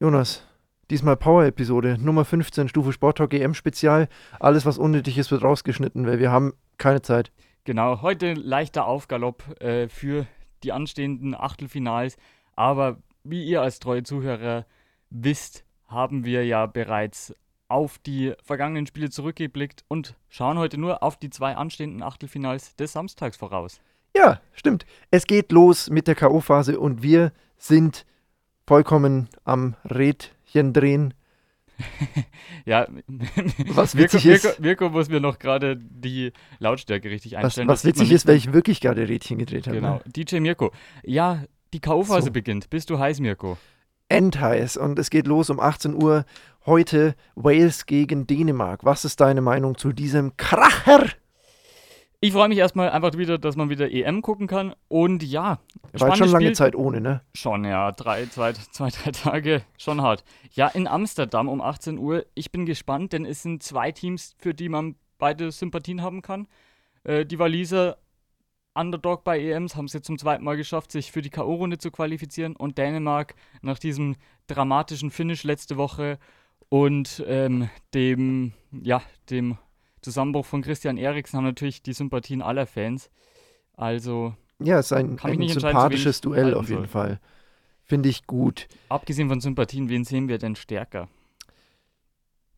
Jonas, diesmal Power-Episode, Nummer 15, Stufe Sporttalk EM-Spezial. Alles, was unnötig ist, wird rausgeschnitten, weil wir haben keine Zeit. Genau, heute leichter Aufgalopp äh, für die anstehenden Achtelfinals. Aber wie ihr als treue Zuhörer wisst, haben wir ja bereits auf die vergangenen Spiele zurückgeblickt und schauen heute nur auf die zwei anstehenden Achtelfinals des Samstags voraus. Ja, stimmt. Es geht los mit der K.O.-Phase und wir sind vollkommen am Rädchen drehen. ja, was Mirko, witzig ist. Mirko, Mirko muss mir noch gerade die Lautstärke richtig Was, einstellen. was man witzig ist, weil ich wirklich gerade Rädchen gedreht habe. Genau, Ne? DJ Mirko. Ja, die K.O.-Phase So. beginnt. Bist du heiß, Mirko? Endheiß und es geht los um 18 Uhr. Heute Wales gegen Dänemark. Was ist deine Meinung zu diesem Kracher? Ich freue mich erstmal einfach wieder, dass man wieder EM gucken kann. Und ja, War schon lange Zeit ohne, ne? Schon, ja. Drei, zwei, zwei, drei Tage, schon hart. Ja, in Amsterdam um 18 Uhr. Ich bin gespannt, denn es sind zwei Teams, für die man beide Sympathien haben kann. Äh, die Waliser Underdog bei EMs haben es jetzt zum zweiten Mal geschafft, sich für die K.O.-Runde zu qualifizieren. Und Dänemark nach diesem dramatischen Finish letzte Woche und ähm, dem, ja, dem Zusammenbruch von Christian Eriksen haben natürlich die Sympathien aller Fans. Also, Ja, es ist ein, ein sympathisches Duell auf jeden soll. Fall. Finde ich gut. abgesehen von Sympathien, wen sehen wir denn stärker?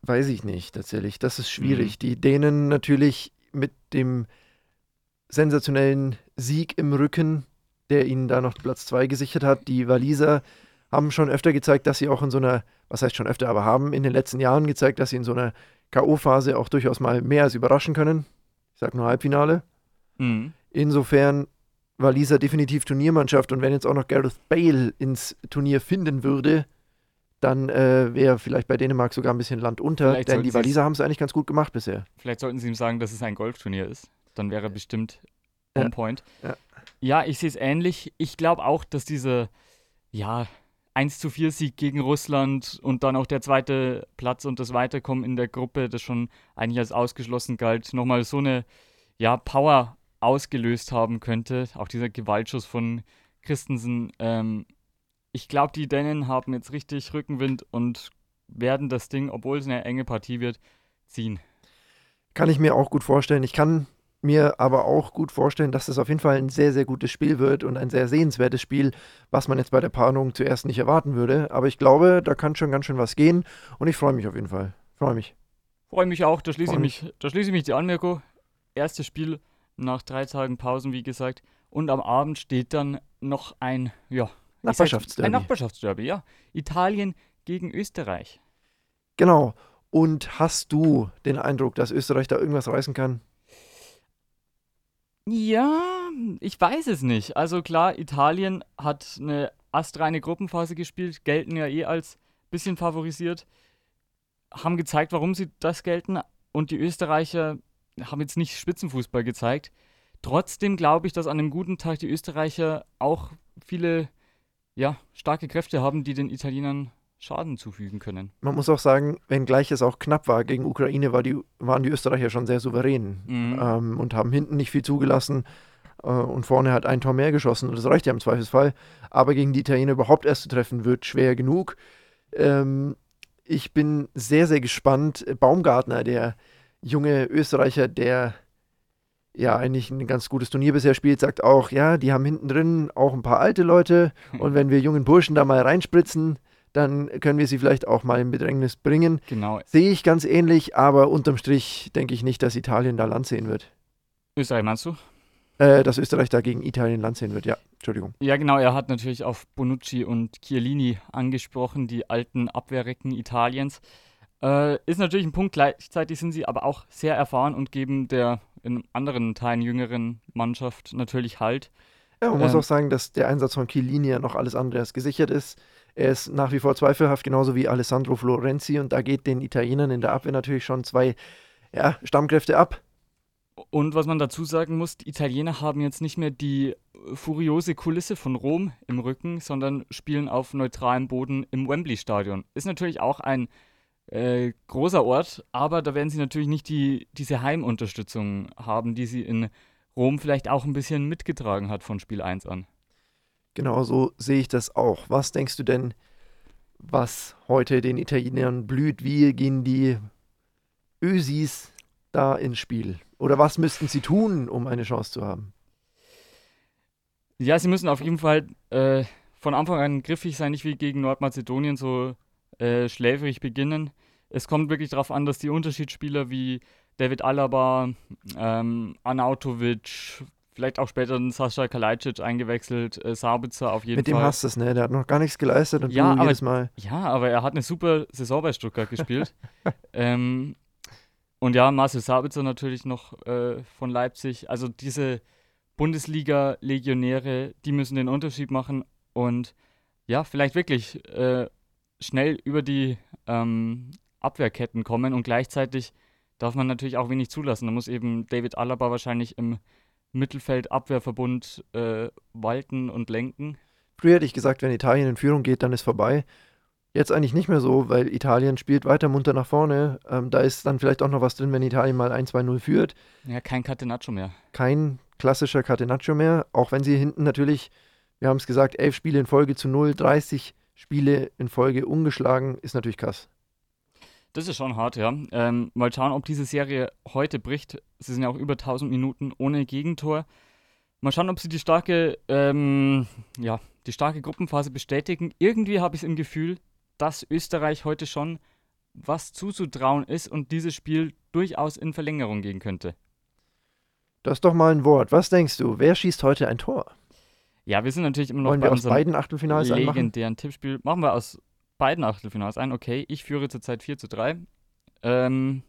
Weiß ich nicht, tatsächlich. Das ist schwierig. Mhm. Die Dänen natürlich mit dem sensationellen Sieg im Rücken, der ihnen da noch Platz 2 gesichert hat. Die Waliser haben schon öfter gezeigt, dass sie auch in so einer, was heißt schon öfter, aber haben in den letzten Jahren gezeigt, dass sie in so einer K.O.-Phase auch durchaus mal mehr als überraschen können. Ich sag nur Halbfinale. Mhm. Insofern Waliser definitiv Turniermannschaft und wenn jetzt auch noch Gareth Bale ins Turnier finden würde, dann äh, wäre vielleicht bei Dänemark sogar ein bisschen Land unter, Vielleicht denn die Waliser haben es eigentlich ganz gut gemacht bisher. Vielleicht sollten Sie ihm sagen, dass es ein Golfturnier ist. Dann wäre er bestimmt Ja. on point. Ja. Ja, ich sehe es ähnlich. Ich glaube auch, dass diese, ja, 1 zu 4 Sieg gegen Russland und dann auch der zweite Platz und das Weiterkommen in der Gruppe, das schon eigentlich als ausgeschlossen galt, nochmal so eine, ja, Power ausgelöst haben könnte. Auch dieser Gewaltschuss von Christensen. Ähm, ich glaube, die Dänen haben jetzt richtig Rückenwind und werden das Ding, obwohl es eine enge Partie wird, ziehen. Kann ich mir auch gut vorstellen. Ich kann mir aber auch gut vorstellen, dass das auf jeden Fall ein sehr, sehr gutes Spiel wird und ein sehr sehenswertes Spiel, was man jetzt bei der Paarung zuerst nicht erwarten würde. Aber ich glaube, da kann schon ganz schön was gehen und ich freue mich auf jeden Fall. Freue mich. Freue mich auch, da schließe ich mich, da schließe ich mich dir an, Mirko. Erstes Spiel nach drei Tagen Pausen, wie gesagt. Und am Abend steht dann noch ein, ja, Nachbarschaftsderby. Ein Nachbarschaftsderby, ja. Italien gegen Österreich. Genau. Und hast du den Eindruck, dass Österreich da irgendwas reißen kann? Ja, ich weiß es nicht. Also klar, Italien hat eine astreine Gruppenphase gespielt, gelten ja eh als bisschen favorisiert, haben gezeigt, warum sie das gelten und die Österreicher haben jetzt nicht Spitzenfußball gezeigt. Trotzdem glaube ich, dass an einem guten Tag die Österreicher auch viele ja, starke Kräfte haben, die den Italienern Schaden zufügen können. Man muss auch sagen, wenngleich es auch knapp war gegen Ukraine, war die, waren die Österreicher schon sehr souverän Mhm. ähm, und haben hinten nicht viel zugelassen äh, und vorne hat ein Tor mehr geschossen und das reicht ja im Zweifelsfall. Aber gegen die Italiener überhaupt erst zu treffen, wird schwer genug. Ähm, ich bin sehr, sehr gespannt. Baumgartner, der junge Österreicher, der ja eigentlich ein ganz gutes Turnier bisher spielt, sagt auch, ja, die haben hinten drin auch ein paar alte Leute und wenn wir jungen Burschen da mal reinspritzen, dann können wir sie vielleicht auch mal in Bedrängnis bringen. Genau. Sehe ich ganz ähnlich, aber unterm Strich denke ich nicht, dass Italien da Land sehen wird. Österreich meinst du? Äh, dass Österreich da gegen Italien Land sehen wird, ja. Entschuldigung. Ja, genau, er hat natürlich auf Bonucci und Chiellini angesprochen, die alten Abwehrrecken Italiens. Äh, ist natürlich ein Punkt, gleichzeitig sind sie aber auch sehr erfahren und geben der in anderen Teilen jüngeren Mannschaft natürlich Halt. Ja, man muss Ähm. auch sagen, dass der Einsatz von Chiellini ja noch alles andere als gesichert ist. Er ist nach wie vor zweifelhaft, genauso wie Alessandro Florenzi. Und da geht den Italienern in der Abwehr natürlich schon zwei ja, Stammkräfte ab. Und was man dazu sagen muss, die Italiener haben jetzt nicht mehr die furiose Kulisse von Rom im Rücken, sondern spielen auf neutralem Boden im Wembley-Stadion. Ist natürlich auch ein äh, großer Ort, aber da werden sie natürlich nicht die, diese Heimunterstützung haben, die sie in Rom vielleicht auch ein bisschen mitgetragen hat von Spiel 1 an. Genau so sehe ich das auch. Was denkst du denn, was heute den Italienern blüht. Wie gehen die Ösis da ins Spiel? Oder was müssten sie tun, um eine Chance zu haben? Ja, sie müssen auf jeden Fall äh, von Anfang an griffig sein, nicht wie gegen Nordmazedonien so äh, schläfrig beginnen. Es kommt wirklich darauf an, dass die Unterschiedsspieler wie David Alaba, ähm, Anautovic, vielleicht auch später Sascha Kalajdzic eingewechselt, äh, Sabitzer auf jeden Mit Fall. dem hast du es, ne? Der hat noch gar nichts geleistet und Ja, du aber- jedes Mal. Ja, aber er hat eine super Saison bei Stuttgart gespielt. ähm, und ja, Marcel Sabitzer natürlich noch äh, von Leipzig. Also diese Bundesliga-Legionäre, die müssen den Unterschied machen und ja, vielleicht wirklich äh, schnell über die ähm, Abwehrketten kommen und gleichzeitig darf man natürlich auch wenig zulassen. Da muss eben David Alaba wahrscheinlich im Mittelfeld-Abwehrverbund äh, walten und lenken. Früher hätte ich gesagt, wenn Italien in Führung geht, dann ist vorbei. Jetzt eigentlich nicht mehr so, weil Italien spielt weiter munter nach vorne. Ähm, da ist dann vielleicht auch noch was drin, wenn Italien mal 1-2-0 führt. Ja, kein Catenaccio mehr. Kein klassischer Catenaccio mehr, auch wenn sie hinten natürlich, wir haben es gesagt, elf Spiele in Folge zu 0, 30 Spiele in Folge ungeschlagen, ist natürlich krass. Das ist schon hart, ja. Ähm, mal schauen, ob diese Serie heute bricht. Sie sind ja auch über 1000 Minuten ohne Gegentor. Mal schauen, ob sie die starke, ähm, ja, die starke Gruppenphase bestätigen. Irgendwie habe ich es im Gefühl, dass Österreich heute schon was zuzutrauen ist und dieses Spiel durchaus in Verlängerung gehen könnte. Das ist doch mal ein Wort. Was denkst du? Wer schießt heute ein Tor? Ja, wir sind natürlich immer noch Wollen bei wir aus unserem beiden Achtelfinals einmachen? legendären Tippspiel. Machen wir aus beiden Achtelfinals ein. Okay, ich führe zurzeit 4 zu 3. Ähm,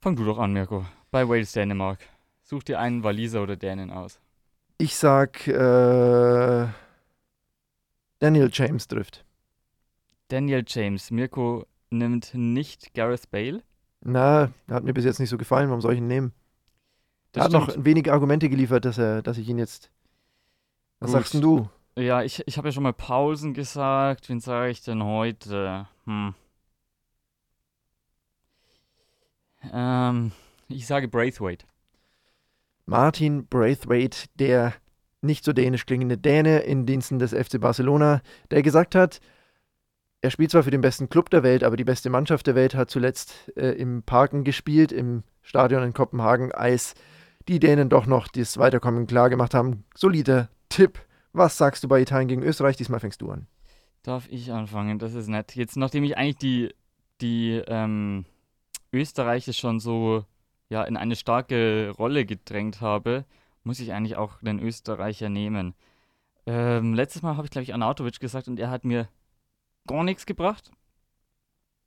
fang du doch an, Mirko. Bei Wales, Dänemark. Such dir einen Waliser oder Dänen aus. Ich sag, äh, Daniel James trifft. Daniel James. Mirko nimmt nicht Gareth Bale. Na, hat mir bis jetzt nicht so gefallen. Warum soll ich ihn nehmen? Er hat noch stimmt. wenige Argumente geliefert, dass, er, dass ich ihn jetzt. Was Gut. sagst denn du? Ja, ich, ich habe ja schon mal Pausen gesagt. Wen sage ich denn heute? Hm. Ähm, ich sage Braithwaite. Martin Braithwaite, der nicht so dänisch klingende Däne in Diensten des FC Barcelona, der gesagt hat, er spielt zwar für den besten Club der Welt, aber die beste Mannschaft der Welt hat zuletzt äh, im Parken gespielt, im Stadion in Kopenhagen, als die Dänen doch noch das Weiterkommen klar gemacht haben. Solider Tipp. Was sagst du bei Italien gegen Österreich? Diesmal fängst du an. Darf ich anfangen? Das ist nett. Jetzt, nachdem ich eigentlich die, die ähm, Österreicher schon so ja, in eine starke Rolle gedrängt habe, muss ich eigentlich auch den Österreicher nehmen. Ähm, letztes Mal habe ich, glaube ich, Anautovic gesagt und er hat mir gar nichts gebracht.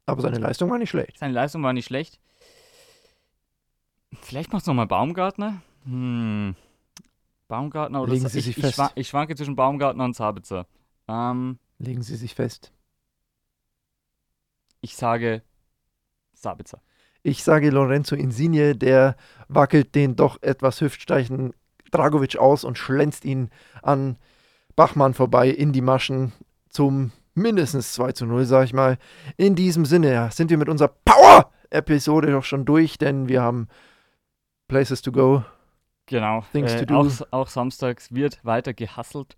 Aber seine Leistung war nicht schlecht. Seine Leistung war nicht schlecht. Vielleicht macht es nochmal Baumgartner. Hm. Baumgartner oder Legen Sie ich, sich ich, fest. schwa- ich schwanke zwischen Baumgartner und Sabitzer. Ähm, Legen Sie sich fest. ich sage Sabitzer. Ich sage Lorenzo Insigne, der wackelt den doch etwas hüftsteichen Dragovic aus und schlänzt ihn an Bachmann vorbei in die Maschen zum mindestens 2 zu 0, sag ich mal. In diesem Sinne sind wir mit unserer Power-Episode doch schon durch, denn wir haben Places to go. Genau. Äh. Auch, auch samstags wird weiter gehasselt.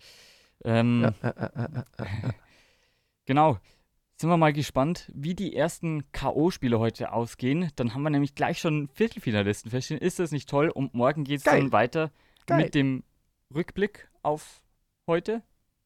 Ähm, Ja, äh, äh, äh, äh, äh. Genau. Sind wir mal gespannt, wie die ersten K.O.-Spiele heute ausgehen. Dann haben wir nämlich gleich schon Viertelfinalisten feststehen. Ist das nicht toll? Und morgen geht es dann weiter Geil. mit dem Rückblick auf heute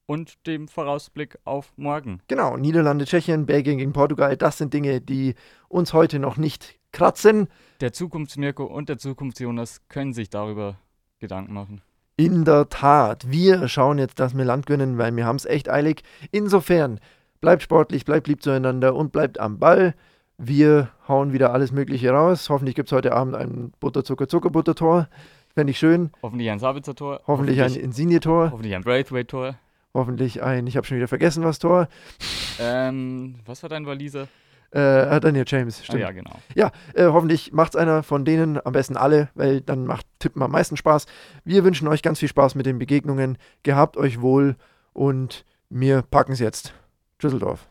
und dem Vorausblick auf morgen. Genau, Niederlande, Tschechien, Belgien gegen Portugal, das sind Dinge, die uns heute noch nicht kratzen. Der Zukunftsmirko und der Zukunftsjonas können sich darüber Gedanken machen. In der Tat, wir schauen jetzt, dass wir Land gewinnen, weil wir haben es echt eilig. Insofern, bleibt sportlich, bleibt lieb zueinander und bleibt am Ball. Wir hauen wieder alles Mögliche raus. Hoffentlich gibt es heute Abend ein Butter-Zucker-Zucker-Butter-Tor. Fände ich schön. Hoffentlich ein Sabitzer-Tor. Hoffentlich ein Insigne-Tor. Hoffentlich ein Braithwaite-Tor. Hoffentlich ein, ich habe schon wieder vergessen, was Tor. Ähm, was war dein Waliser? Äh, Daniel James, Ah, stimmt. ja, genau. Äh, hoffentlich macht es einer von denen, am besten alle, weil dann macht Tippen am meisten Spaß. Wir wünschen euch ganz viel Spaß mit den Begegnungen. Gehabt euch wohl und wir packen es jetzt. Düsseldorf.